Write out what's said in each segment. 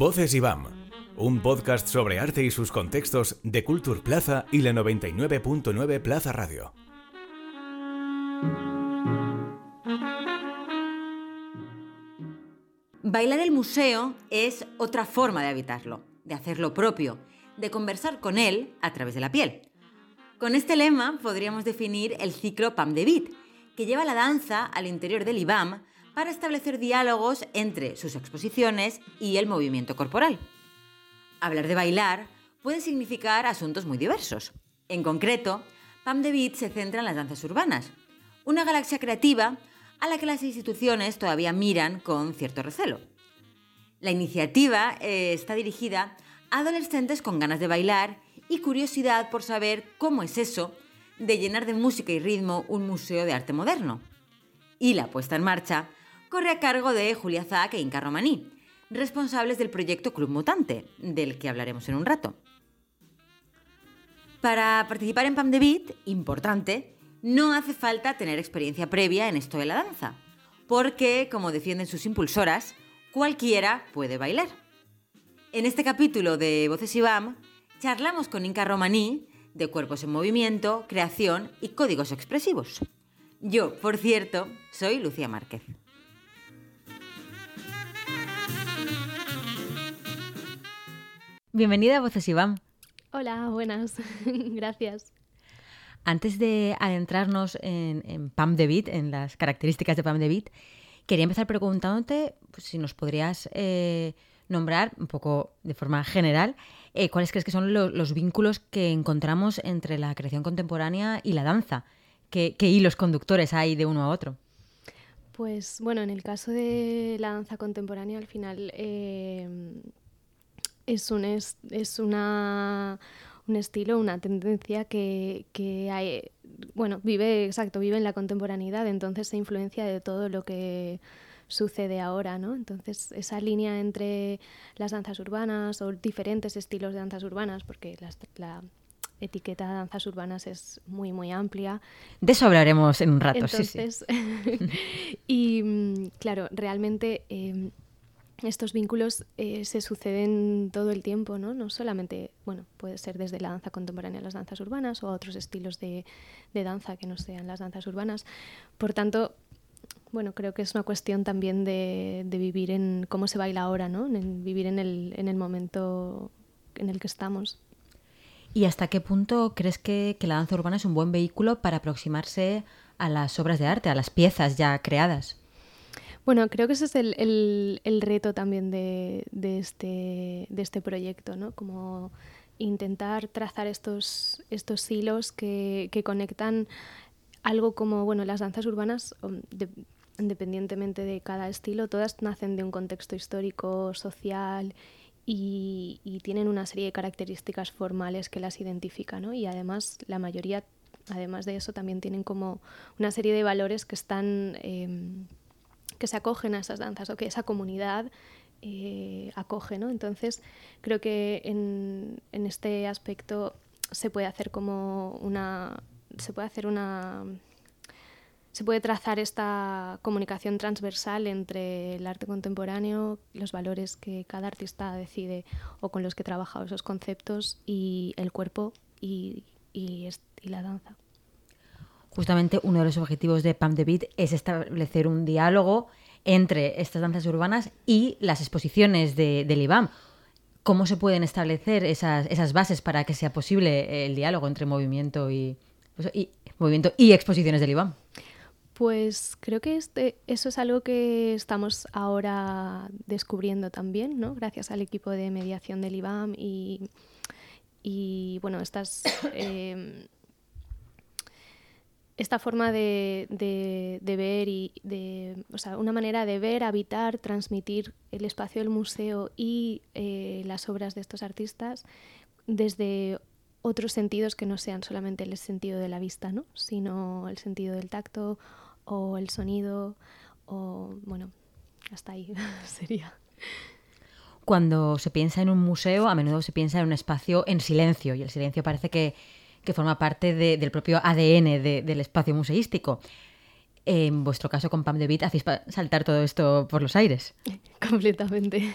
Voces IBAM, un podcast sobre arte y sus contextos de Culture Plaza y la 99.9 Plaza Radio. Bailar el museo es otra forma de habitarlo, de hacerlo propio, de conversar con él a través de la piel. Con este lema podríamos definir el ciclo PAM de Beat, que lleva la danza al interior del IBAM para establecer diálogos entre sus exposiciones y el movimiento corporal. Hablar de bailar puede significar asuntos muy diversos. En concreto, PAM de Beat se centra en las danzas urbanas, una galaxia creativa a la que las instituciones todavía miran con cierto recelo. La iniciativa eh, está dirigida a adolescentes con ganas de bailar y curiosidad por saber cómo es eso de llenar de música y ritmo un museo de arte moderno. Y la puesta en marcha corre a cargo de Julia Zack e Inca Romaní, responsables del proyecto Club Mutante, del que hablaremos en un rato. Para participar en PAM de Beat, importante, no hace falta tener experiencia previa en esto de la danza, porque, como defienden sus impulsoras, cualquiera puede bailar. En este capítulo de Voces y BAM, charlamos con Inca Romaní de cuerpos en movimiento, creación y códigos expresivos. Yo, por cierto, soy Lucía Márquez. Bienvenida a Voces y BAM. Hola, buenas. Gracias. Antes de adentrarnos en, Pam de Beat, en las características de Pam de Beat, quería empezar preguntándote pues, si nos podrías eh, nombrar, un poco de forma general, eh, cuáles crees que son los vínculos que encontramos entre la creación contemporánea y la danza. ¿Qué, hilos conductores hay de uno a otro? Pues bueno, en el caso de la danza contemporánea, al final eh, es, un, es, es una un estilo, una tendencia que, hay, bueno, vive, exacto, vive en la contemporaneidad, entonces se influencia de todo lo que sucede ahora, ¿no? Entonces, esa línea entre las danzas urbanas o diferentes estilos de danzas urbanas, porque la etiqueta de danzas urbanas es muy, muy amplia. De eso hablaremos en un rato, sí, sí. y mm, claro, realmente em, estos vínculos eh, se suceden todo el tiempo, ¿no? No solamente, bueno, puede ser desde la danza contemporánea a las danzas urbanas o a otros estilos de, danza que no sean las danzas urbanas. Por tanto, bueno, creo que es una cuestión también de, vivir en cómo se baila ahora, ¿no? En vivir en el, en el momento en el que estamos. ¿Y hasta qué punto crees que, que la danza urbana es un buen vehículo para aproximarse a las obras de arte, a las piezas ya creadas? Bueno, creo que ese es el, reto también de, este, de este proyecto, ¿no? Como intentar trazar estos, estos hilos que, conectan algo como, bueno, las danzas urbanas, independientemente de cada estilo, todas nacen de un contexto histórico, social y, tienen una serie de características formales que las identifican, ¿no? Y además la mayoría, además de eso, también tienen como una serie de valores que están... Em, que se acogen a esas danzas o que esa comunidad eh, acoge, ¿no? Entonces, creo que en, este aspecto se puede hacer como una. Se puede hacer una. se puede trazar esta comunicación transversal entre el arte contemporáneo, los valores que cada artista decide o con los que trabaja esos conceptos y el cuerpo y la danza justamente uno de los objetivos de Pam de Beat es establecer un diálogo entre estas danzas urbanas y las exposiciones de, del IBAM. ¿Cómo se pueden establecer esas, bases para que sea posible el diálogo entre movimiento y, pues, movimiento y exposiciones del IBAM? Pues creo que este, eso es algo que estamos ahora descubriendo también, ¿no? Gracias al equipo de mediación del IBAM y, y bueno, estas eh, esta forma de, ver y de, o sea, una manera de ver, habitar, transmitir el espacio del museo y eh, las obras de estos artistas desde otros sentidos que no sean solamente el sentido de la vista, ¿no? sino el sentido del tacto o el sonido o bueno, hasta ahí sería. Cuando se piensa en un museo, a menudo se piensa en un espacio en silencio y el silencio parece que que forma parte del propio ADN del espacio museístico. En vuestro caso con Pam de Beat hacéis saltar todo esto por los aires. Completamente.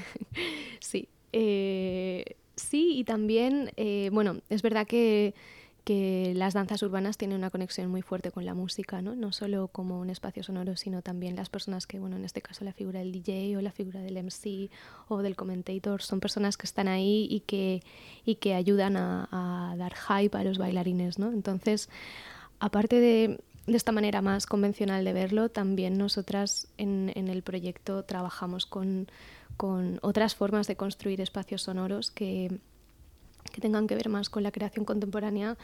Sí. Eh, sí, y también, eh, bueno, es verdad que que las danzas urbanas tienen una conexión muy fuerte con la música, ¿no? No solo como un espacio sonoro, sino también las personas que, bueno, en este caso la figura del DJ o la figura del MC o del commentator, son personas que están ahí y que, y que ayudan a, dar hype a los bailarines, ¿no? Entonces, aparte de, de, esta manera más convencional de verlo, también nosotras en, en el proyecto trabajamos con, con otras formas de construir espacios sonoros que que tengan que ver más con la creación contemporánea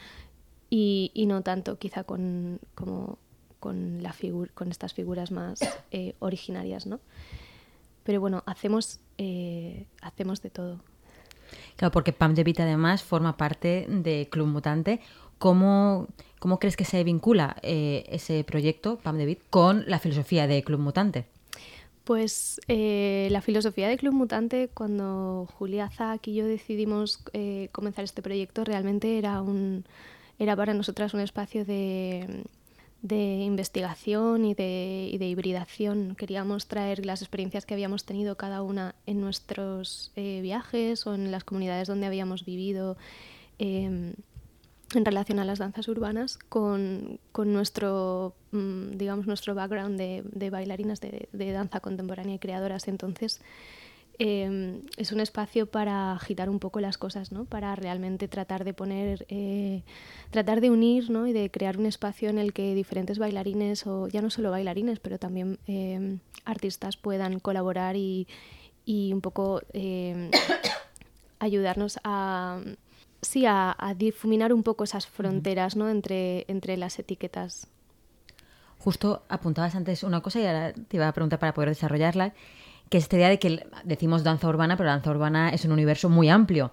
y, no tanto quizá con, como, con, la con estas figuras más eh, originarias, ¿no? Pero bueno, hacemos, eh, hacemos de todo. Claro, porque Pam de además forma parte de Club Mutante. ¿Cómo, cómo crees que se vincula eh, ese proyecto, Pam de con la filosofía de Club Mutante? Pues eh, la filosofía de Club Mutante, cuando Julia Zack y yo decidimos eh, comenzar este proyecto, realmente era, un, era para nosotras un espacio de, investigación y de, hibridación. Queríamos traer las experiencias que habíamos tenido cada una en nuestros eh, viajes o en las comunidades donde habíamos vivido em, en relación a las danzas urbanas con, nuestro, mm, digamos, nuestro background de, bailarinas de, danza contemporánea y creadoras. Entonces, em, es un espacio para agitar un poco las cosas, ¿no? para realmente tratar de poner, eh, tratar de unir ¿no? y de crear un espacio en el que diferentes bailarines, o ya no solo bailarines, pero también em, artistas puedan colaborar y, y un poco em, ayudarnos a sí, a, difuminar un poco esas fronteras ¿no? entre, entre las etiquetas. Justo apuntabas antes una cosa y ahora te iba a preguntar para poder desarrollarla, que es esta idea de que decimos danza urbana, pero la danza urbana es un universo muy amplio.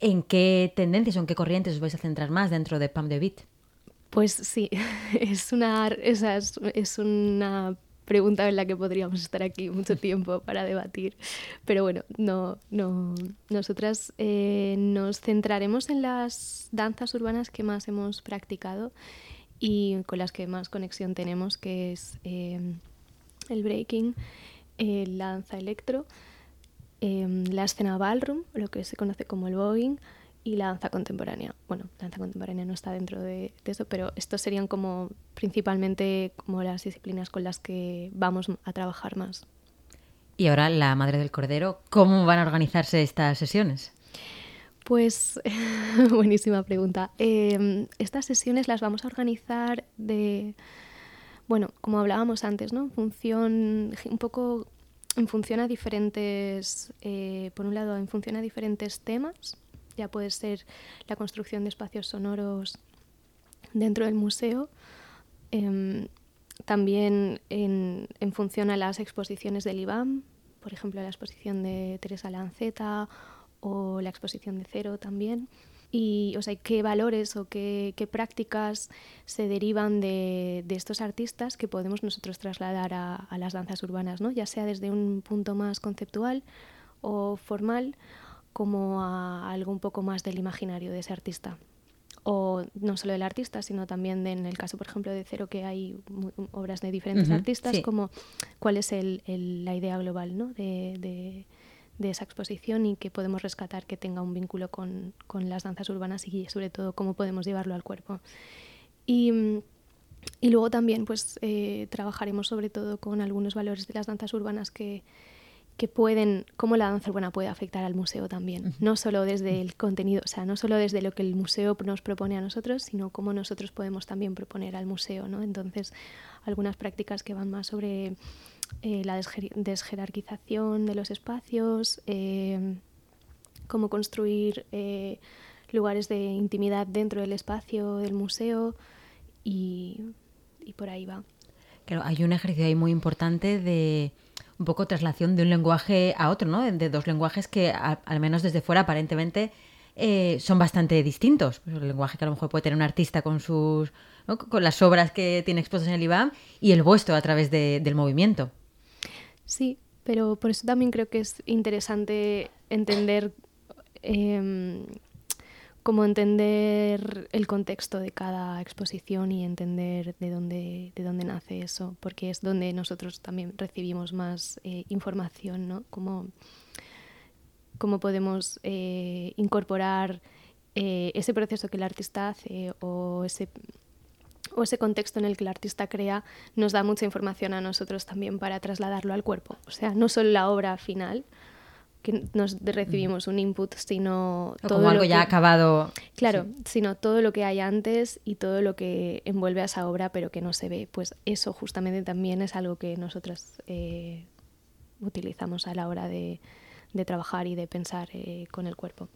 ¿En qué tendencias o en qué corrientes os vais a centrar más dentro de Pam de Beat? Pues sí, es una, esa es una pregunta en la que podríamos estar aquí mucho tiempo para debatir. Pero bueno, no, no, nosotras eh, nos centraremos en las danzas urbanas que más hemos practicado y con las que más conexión tenemos, que es eh, el breaking, eh, la danza electro, la escena ballroom, lo que se conoce como el voguing, y la danza contemporánea. Bueno, la danza contemporánea no está dentro de, eso, pero estos serían como principalmente como las disciplinas con las que vamos a trabajar más. Y ahora la Madre del Cordero, ¿cómo van a organizarse estas sesiones? Pues buenísima pregunta. Em, estas sesiones las vamos a organizar de, bueno, como hablábamos antes, ¿no? Función, un poco en función a diferentes, eh, por un lado, en función a diferentes temas ya puede ser la construcción de espacios sonoros dentro del museo, em, también en, función a las exposiciones del IBAM, por ejemplo la exposición de Teresa Lanceta o la exposición de Cero también. Y, o sea, qué valores o qué, prácticas se derivan de, estos artistas que podemos nosotros trasladar a, a, las danzas urbanas, ¿no? ya sea desde un punto más conceptual o formal como a algo un poco más del imaginario de ese artista. O no solo del artista, sino también en el caso, por ejemplo, de Cero, que hay obras de diferentes artistas, como cuál es la idea global ¿no? de, esa exposición y que podemos rescatar que tenga un vínculo con, las danzas urbanas y sobre todo cómo podemos llevarlo al cuerpo. Y, luego también pues eh, trabajaremos sobre todo con algunos valores de las danzas urbanas que, que pueden, cómo la danza urbana puede afectar al museo también, no solo desde el contenido, o sea, no solo desde lo que el museo nos propone a nosotros, sino cómo nosotros podemos también proponer al museo, ¿no? Entonces, algunas prácticas que van más sobre eh, la desjerarquización de los espacios, eh, cómo construir eh, lugares de intimidad dentro del espacio del museo y, y por ahí va. Claro, hay un ejercicio ahí muy importante de un poco traslación de un lenguaje a otro, ¿no? De dos lenguajes que, al menos desde fuera, aparentemente eh, son bastante distintos. Pues el lenguaje que a lo mejor puede tener un artista con sus con las obras que tiene expuestas en el IBAM y el vuestro a través del movimiento. Sí, pero por eso también creo que es interesante entender em, como entender el contexto de cada exposición y entender de dónde, de dónde nace eso, porque es donde nosotros también recibimos más eh, información, ¿no? Cómo, cómo podemos eh, incorporar eh, ese proceso que el artista hace o ese, o ese contexto en el que el artista crea nos da mucha información a nosotros también para trasladarlo al cuerpo. O sea, no solo la obra final, que nos recibimos un input, sino todo como algo ya acabado. Claro, sino todo lo que hay antes y todo lo que envuelve a esa obra, pero que no se ve. Pues eso justamente también es algo que nosotras eh, utilizamos a la hora de, trabajar y de pensar eh, con el cuerpo.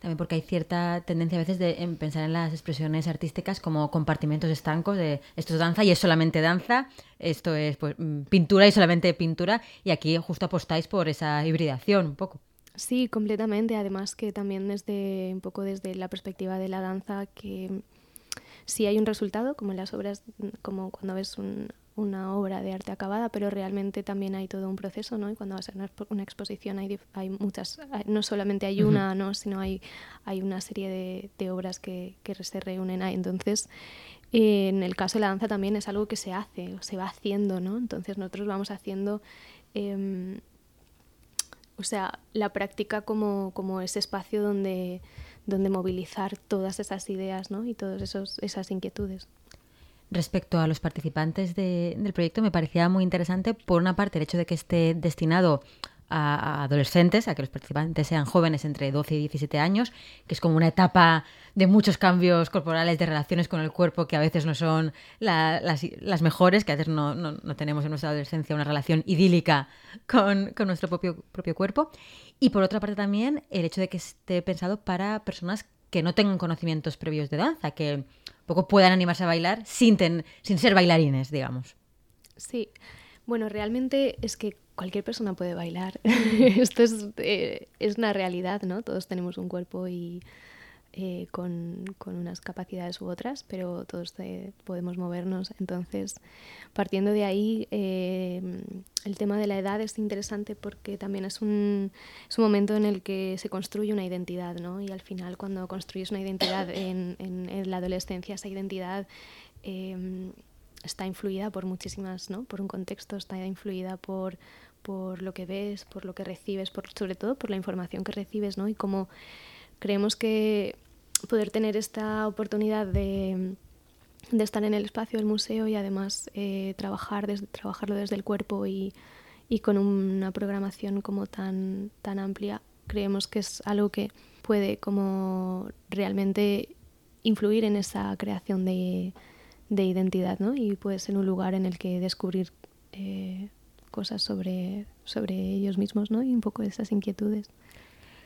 También porque hay cierta tendencia a veces de pensar en las expresiones artísticas como compartimentos estancos de esto es danza y es solamente danza, esto es pues, mm, pintura y solamente pintura, y aquí justo apostáis por esa hibridación un poco. Sí, completamente. Además que también desde un poco desde la perspectiva de la danza que si hay un resultado, como en las obras, como cuando ves un, una obra de arte acabada, pero realmente también hay todo un proceso, ¿no? Y cuando vas a una, una exposición hay, hay muchas, no solamente hay una, ¿no? Sino hay, hay una serie de, de obras que, que, se reúnen ahí. Entonces, en el caso de la danza también es algo que se hace, se va haciendo, ¿no? Entonces nosotros vamos haciendo... Eh, o sea, la práctica como, como ese espacio donde, donde movilizar todas esas ideas ¿no? y todas esas inquietudes respecto a los participantes del proyecto me parecía muy interesante, por una parte, el hecho de que esté destinado a, adolescentes, a que los participantes sean jóvenes entre 12 y 17 años, que es como una etapa de muchos cambios corporales, de relaciones con el cuerpo que a veces no son las, mejores, que a veces no, tenemos en nuestra adolescencia una relación idílica con, con nuestro propio, propio cuerpo. Y por otra parte también el hecho de que esté pensado para personas que no tengan conocimientos previos de danza, que poco puedan animarse a bailar sin, sin ser bailarines, digamos. Sí, bueno, realmente es que cualquier persona puede bailar. Esto es, eh, es una realidad, ¿no? Todos tenemos un cuerpo y eh, con, con, unas capacidades u otras, pero todos eh, podemos movernos. Entonces, partiendo de ahí, eh, el tema de la edad es interesante porque también es un, es un, momento en el que se construye una identidad, ¿no? Y al final, cuando construyes una identidad en, en, la adolescencia, esa identidad está influida por muchísimas, ¿no? Por un contexto, está influida por por lo que ves, por lo que recibes, por, sobre todo por la información que recibes, ¿no? Y cómo creemos que poder tener esta oportunidad de, de estar en el espacio del museo y además eh, trabajar desde, trabajarlo desde el cuerpo y, y, con una programación como tan, tan amplia, creemos que es algo que puede como realmente influir en esa creación de, de identidad ¿no? y puede ser un lugar en el que descubrir eh, cosas sobre, sobre ellos mismos ¿no? y un poco esas inquietudes.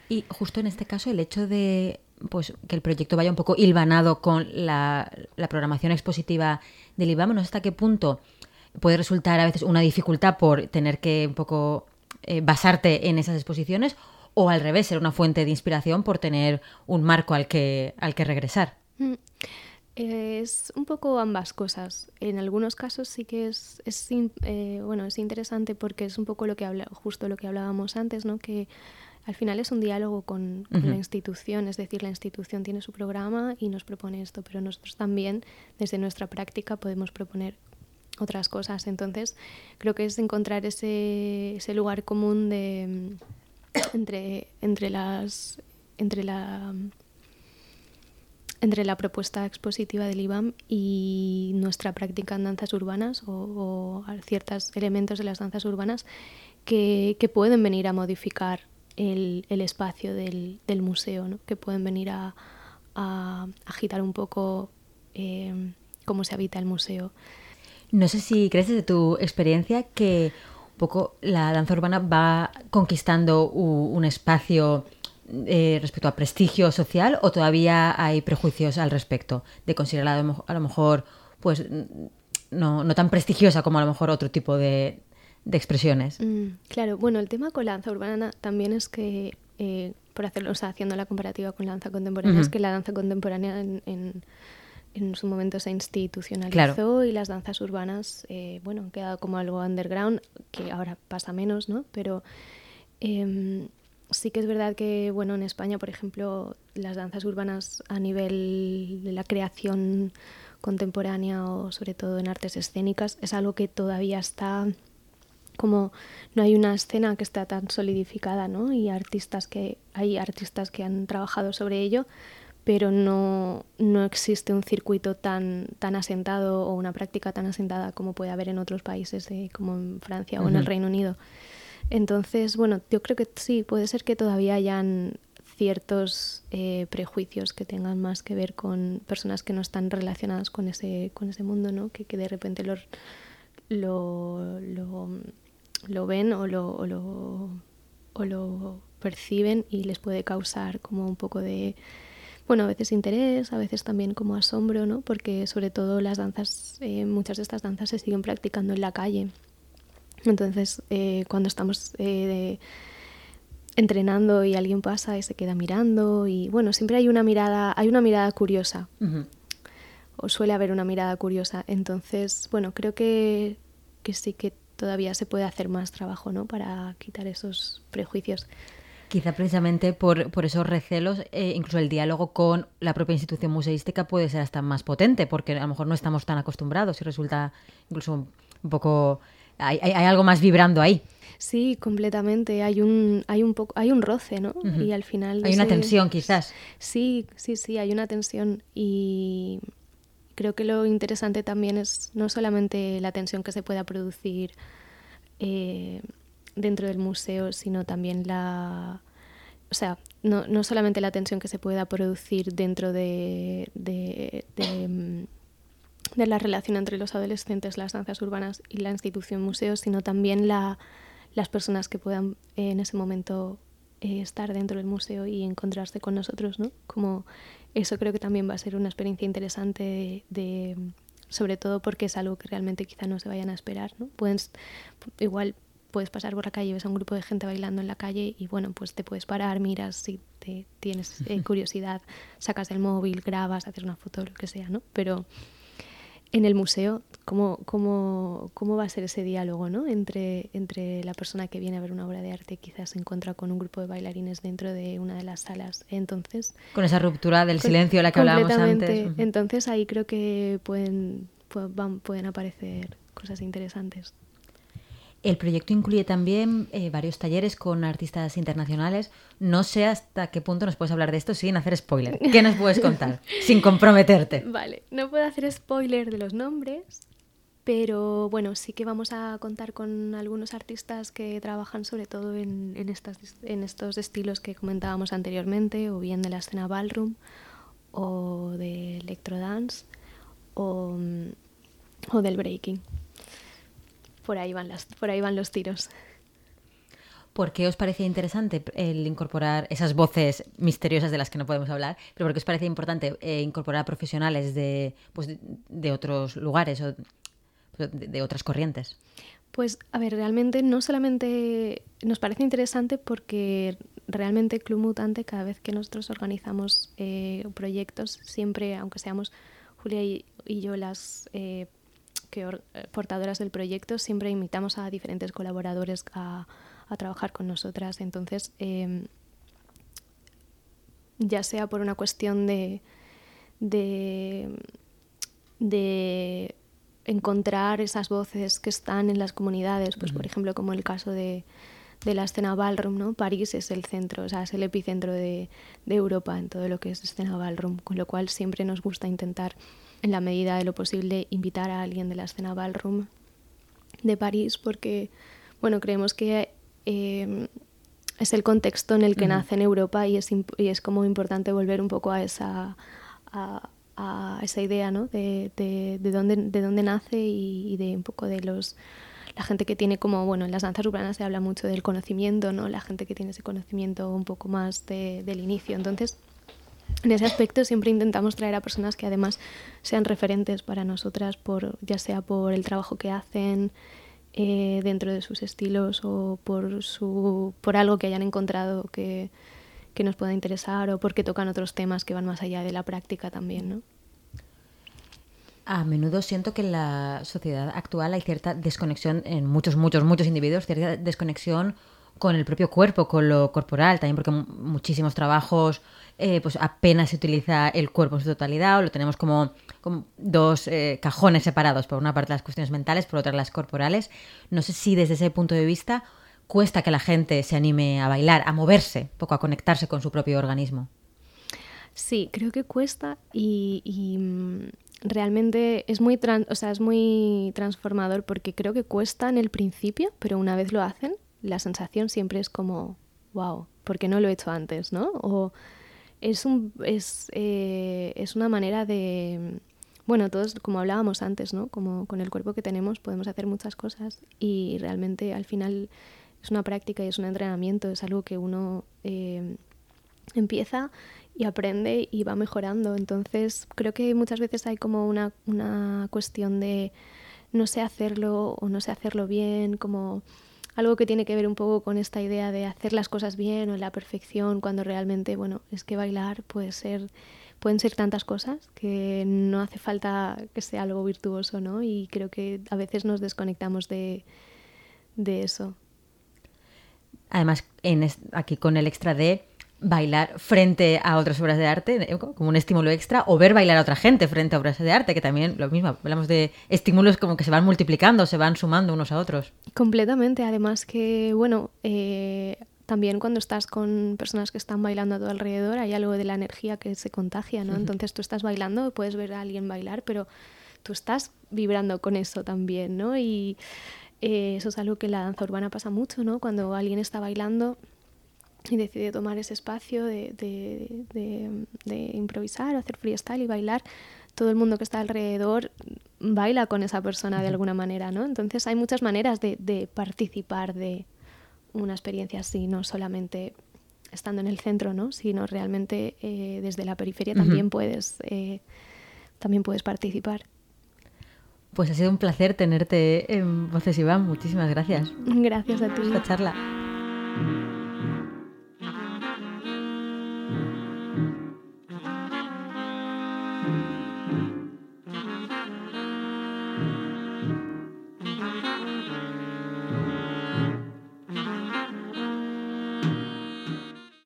Y justo en este caso el hecho de pues que el proyecto vaya un poco hilvanado con la, programación expositiva del IBAM, no sé hasta qué punto puede resultar a veces una dificultad por tener que un poco eh, basarte en esas exposiciones o al revés, ser una fuente de inspiración por tener un marco al que, al que regresar. Mm. Es un poco ambas cosas. En algunos casos sí que es, es eh, bueno, es interesante porque es un poco lo que habla, justo lo que hablábamos antes, ¿no? Que al final es un diálogo con, la institución, es decir, la institución tiene su programa y nos propone esto, pero nosotros también desde nuestra práctica podemos proponer otras cosas. Entonces, creo que es encontrar ese, ese lugar común de, entre, entre, las, entre, la, entre la propuesta expositiva del IBAM y nuestra práctica en danzas urbanas o, ciertos elementos de las danzas urbanas que, que pueden venir a modificar el, el espacio del, del museo, ¿no? que pueden venir a, a agitar un poco eh, cómo se habita el museo. No sé si crees desde tu experiencia que un poco la danza urbana va conquistando un espacio eh, respecto a prestigio social o todavía hay prejuicios al respecto de considerarla a lo mejor pues no, no tan prestigiosa como a lo mejor otro tipo de, de expresiones. Mm, claro, bueno, el tema con la danza urbana también es que, eh, por hacerlo, o sea, haciendo la comparativa con la danza contemporánea, es que la danza contemporánea en, en, su momento se institucionalizó y las danzas urbanas, eh, bueno, han quedado como algo underground, que ahora pasa menos, ¿no? Pero em, sí que es verdad que, bueno, en España, por ejemplo, las danzas urbanas a nivel de la creación contemporánea o sobre todo en artes escénicas es algo que todavía está como no hay una escena que está tan solidificada, ¿no? Y artistas que hay artistas que han trabajado sobre ello, pero no, no existe un circuito tan, tan asentado o una práctica tan asentada como puede haber en otros países, como en Francia o en el Reino Unido. Entonces, bueno, yo creo que sí, puede ser que todavía hayan ciertos eh, prejuicios que tengan más que ver con personas que no están relacionadas con ese, con ese mundo, ¿no? Que, que de repente lo, lo, lo, ven o lo, o lo, o lo perciben y les puede causar como un poco de, bueno, a veces interés, a veces también como asombro, ¿no? Porque sobre todo las danzas, eh, muchas de estas danzas se siguen practicando en la calle. Entonces, eh, cuando estamos eh, entrenando y alguien pasa y se queda mirando y bueno, siempre hay una mirada, hay una mirada curiosa. O suele haber una mirada curiosa. Entonces, bueno, creo que, que sí que todavía se puede hacer más trabajo, ¿no? Para quitar esos prejuicios. Quizá precisamente por, por esos recelos, eh, incluso el diálogo con la propia institución museística puede ser hasta más potente, porque a lo mejor no estamos tan acostumbrados y resulta incluso un poco hay, algo más vibrando ahí. Sí, completamente. Hay un, hay un poco, hay un roce, ¿no? Y al final. Hay una tensión, quizás. Sí, sí, sí, hay una tensión. Y creo que lo interesante también es no solamente la tensión que se pueda producir eh, dentro del museo, sino también la. O sea, no, no solamente la tensión que se pueda producir dentro de, de mm, de la relación entre los adolescentes, las danzas urbanas y la institución museo, sino también la, las personas que puedan eh, en ese momento eh, estar dentro del museo y encontrarse con nosotros, ¿no? Como eso creo que también va a ser una experiencia interesante de, sobre todo porque es algo que realmente quizá no se vayan a esperar, ¿no? igual puedes pasar por la calle, ves a un grupo de gente bailando en la calle y bueno, pues te puedes parar, miras si te tienes eh, curiosidad, sacas el móvil, grabas, haces una foto, lo que sea, ¿no? Pero en el museo, ¿cómo, cómo, cómo va a ser ese diálogo ¿no? entre, entre la persona que viene a ver una obra de arte quizás se encuentra con un grupo de bailarines dentro de una de las salas? Entonces, con esa ruptura del silencio de la que hablábamos antes. Entonces ahí creo que pueden, pueden aparecer cosas interesantes. El proyecto incluye también eh, varios talleres con artistas internacionales. No sé hasta qué punto nos puedes hablar de esto sin hacer spoiler. ¿Qué nos puedes contar? sin comprometerte. Vale, no puedo hacer spoiler de los nombres, pero bueno, sí que vamos a contar con algunos artistas que trabajan sobre todo en, estos estilos que comentábamos anteriormente, o bien de la escena ballroom, o de electrodance, o, o del breaking por ahí van, las, por ahí van los tiros. ¿Por qué os parecía interesante el incorporar esas voces misteriosas de las que no podemos hablar? Pero ¿por qué os parecía importante eh, incorporar profesionales de, pues, de, otros lugares o de, otras corrientes? Pues, a ver, realmente no solamente nos parece interesante porque realmente Club Mutante, cada vez que nosotros organizamos eh, proyectos, siempre, aunque seamos Julia y, yo las eh, eh, portadoras del proyecto siempre invitamos a diferentes colaboradores a, trabajar con nosotras. Entonces, em, ya sea por una cuestión de, de, encontrar esas voces que están en las comunidades, pues por ejemplo como el caso de, la escena ballroom, ¿no? París es el centro, o sea, es el epicentro de, de Europa en todo lo que es escena ballroom, con lo cual siempre nos gusta intentar en la medida de lo posible, invitar a alguien de la escena ballroom de París porque, bueno, creemos que eh, es el contexto en el que nace en Europa y es, y es como importante volver un poco a esa, a, esa idea, ¿no? De, de, de, dónde, de dónde nace y, de un poco de los la gente que tiene como, bueno, en las danzas urbanas se habla mucho del conocimiento, ¿no? La gente que tiene ese conocimiento un poco más del inicio. Entonces, en ese aspecto siempre intentamos traer a personas que además sean referentes para nosotras, por, ya sea por el trabajo que hacen eh, dentro de sus estilos o por, su, por algo que hayan encontrado que, que nos pueda interesar o porque tocan otros temas que van más allá de la práctica también. ¿no? A menudo siento que en la sociedad actual hay cierta desconexión en muchos, muchos, muchos individuos, cierta desconexión con el propio cuerpo, con lo corporal, también porque muchísimos trabajos eh, pues apenas se utiliza el cuerpo en su totalidad o lo tenemos como, como dos eh, cajones separados, por una parte las cuestiones mentales, por otra las corporales. No sé si desde ese punto de vista cuesta que la gente se anime a bailar, a moverse, poco a conectarse con su propio organismo. Sí, creo que cuesta y, mm, realmente es muy, o sea, es muy transformador porque creo que cuesta en el principio, pero una vez lo hacen, la sensación siempre es como, wow, ¿por qué no lo he hecho antes? ¿no? O es, un, es, eh, es una manera de... Bueno, todos, como hablábamos antes, ¿no? Como con el cuerpo que tenemos podemos hacer muchas cosas y realmente al final es una práctica y es un entrenamiento, es algo que uno eh, empieza y aprende y va mejorando. Entonces creo que muchas veces hay como una, una cuestión de no sé hacerlo o no sé hacerlo bien, como algo que tiene que ver un poco con esta idea de hacer las cosas bien o la perfección, cuando realmente, bueno, es que bailar puede ser, pueden ser tantas cosas que no hace falta que sea algo virtuoso, ¿no? Y creo que a veces nos desconectamos de, de eso. Además, en, aquí con el extra de bailar frente a otras obras de arte, como un estímulo extra, o ver bailar a otra gente frente a obras de arte, que también lo mismo, hablamos de estímulos como que se van multiplicando, se van sumando unos a otros. Completamente, además que, bueno, eh, también cuando estás con personas que están bailando a tu alrededor, hay algo de la energía que se contagia, ¿no? Entonces tú estás bailando, puedes ver a alguien bailar, pero tú estás vibrando con eso también, ¿no? Y eh, eso es algo que la danza urbana pasa mucho, ¿no? Cuando alguien está bailando y decide tomar ese espacio de, de, improvisar, hacer freestyle y bailar, todo el mundo que está alrededor baila con esa persona de alguna manera, ¿no? Entonces hay muchas maneras de, participar de una experiencia así, no solamente estando en el centro, ¿no? Sino realmente eh, desde la periferia también puedes eh, también puedes participar. Pues ha sido un placer tenerte en Voces Iván. Muchísimas gracias. Gracias a ti. Esta charla.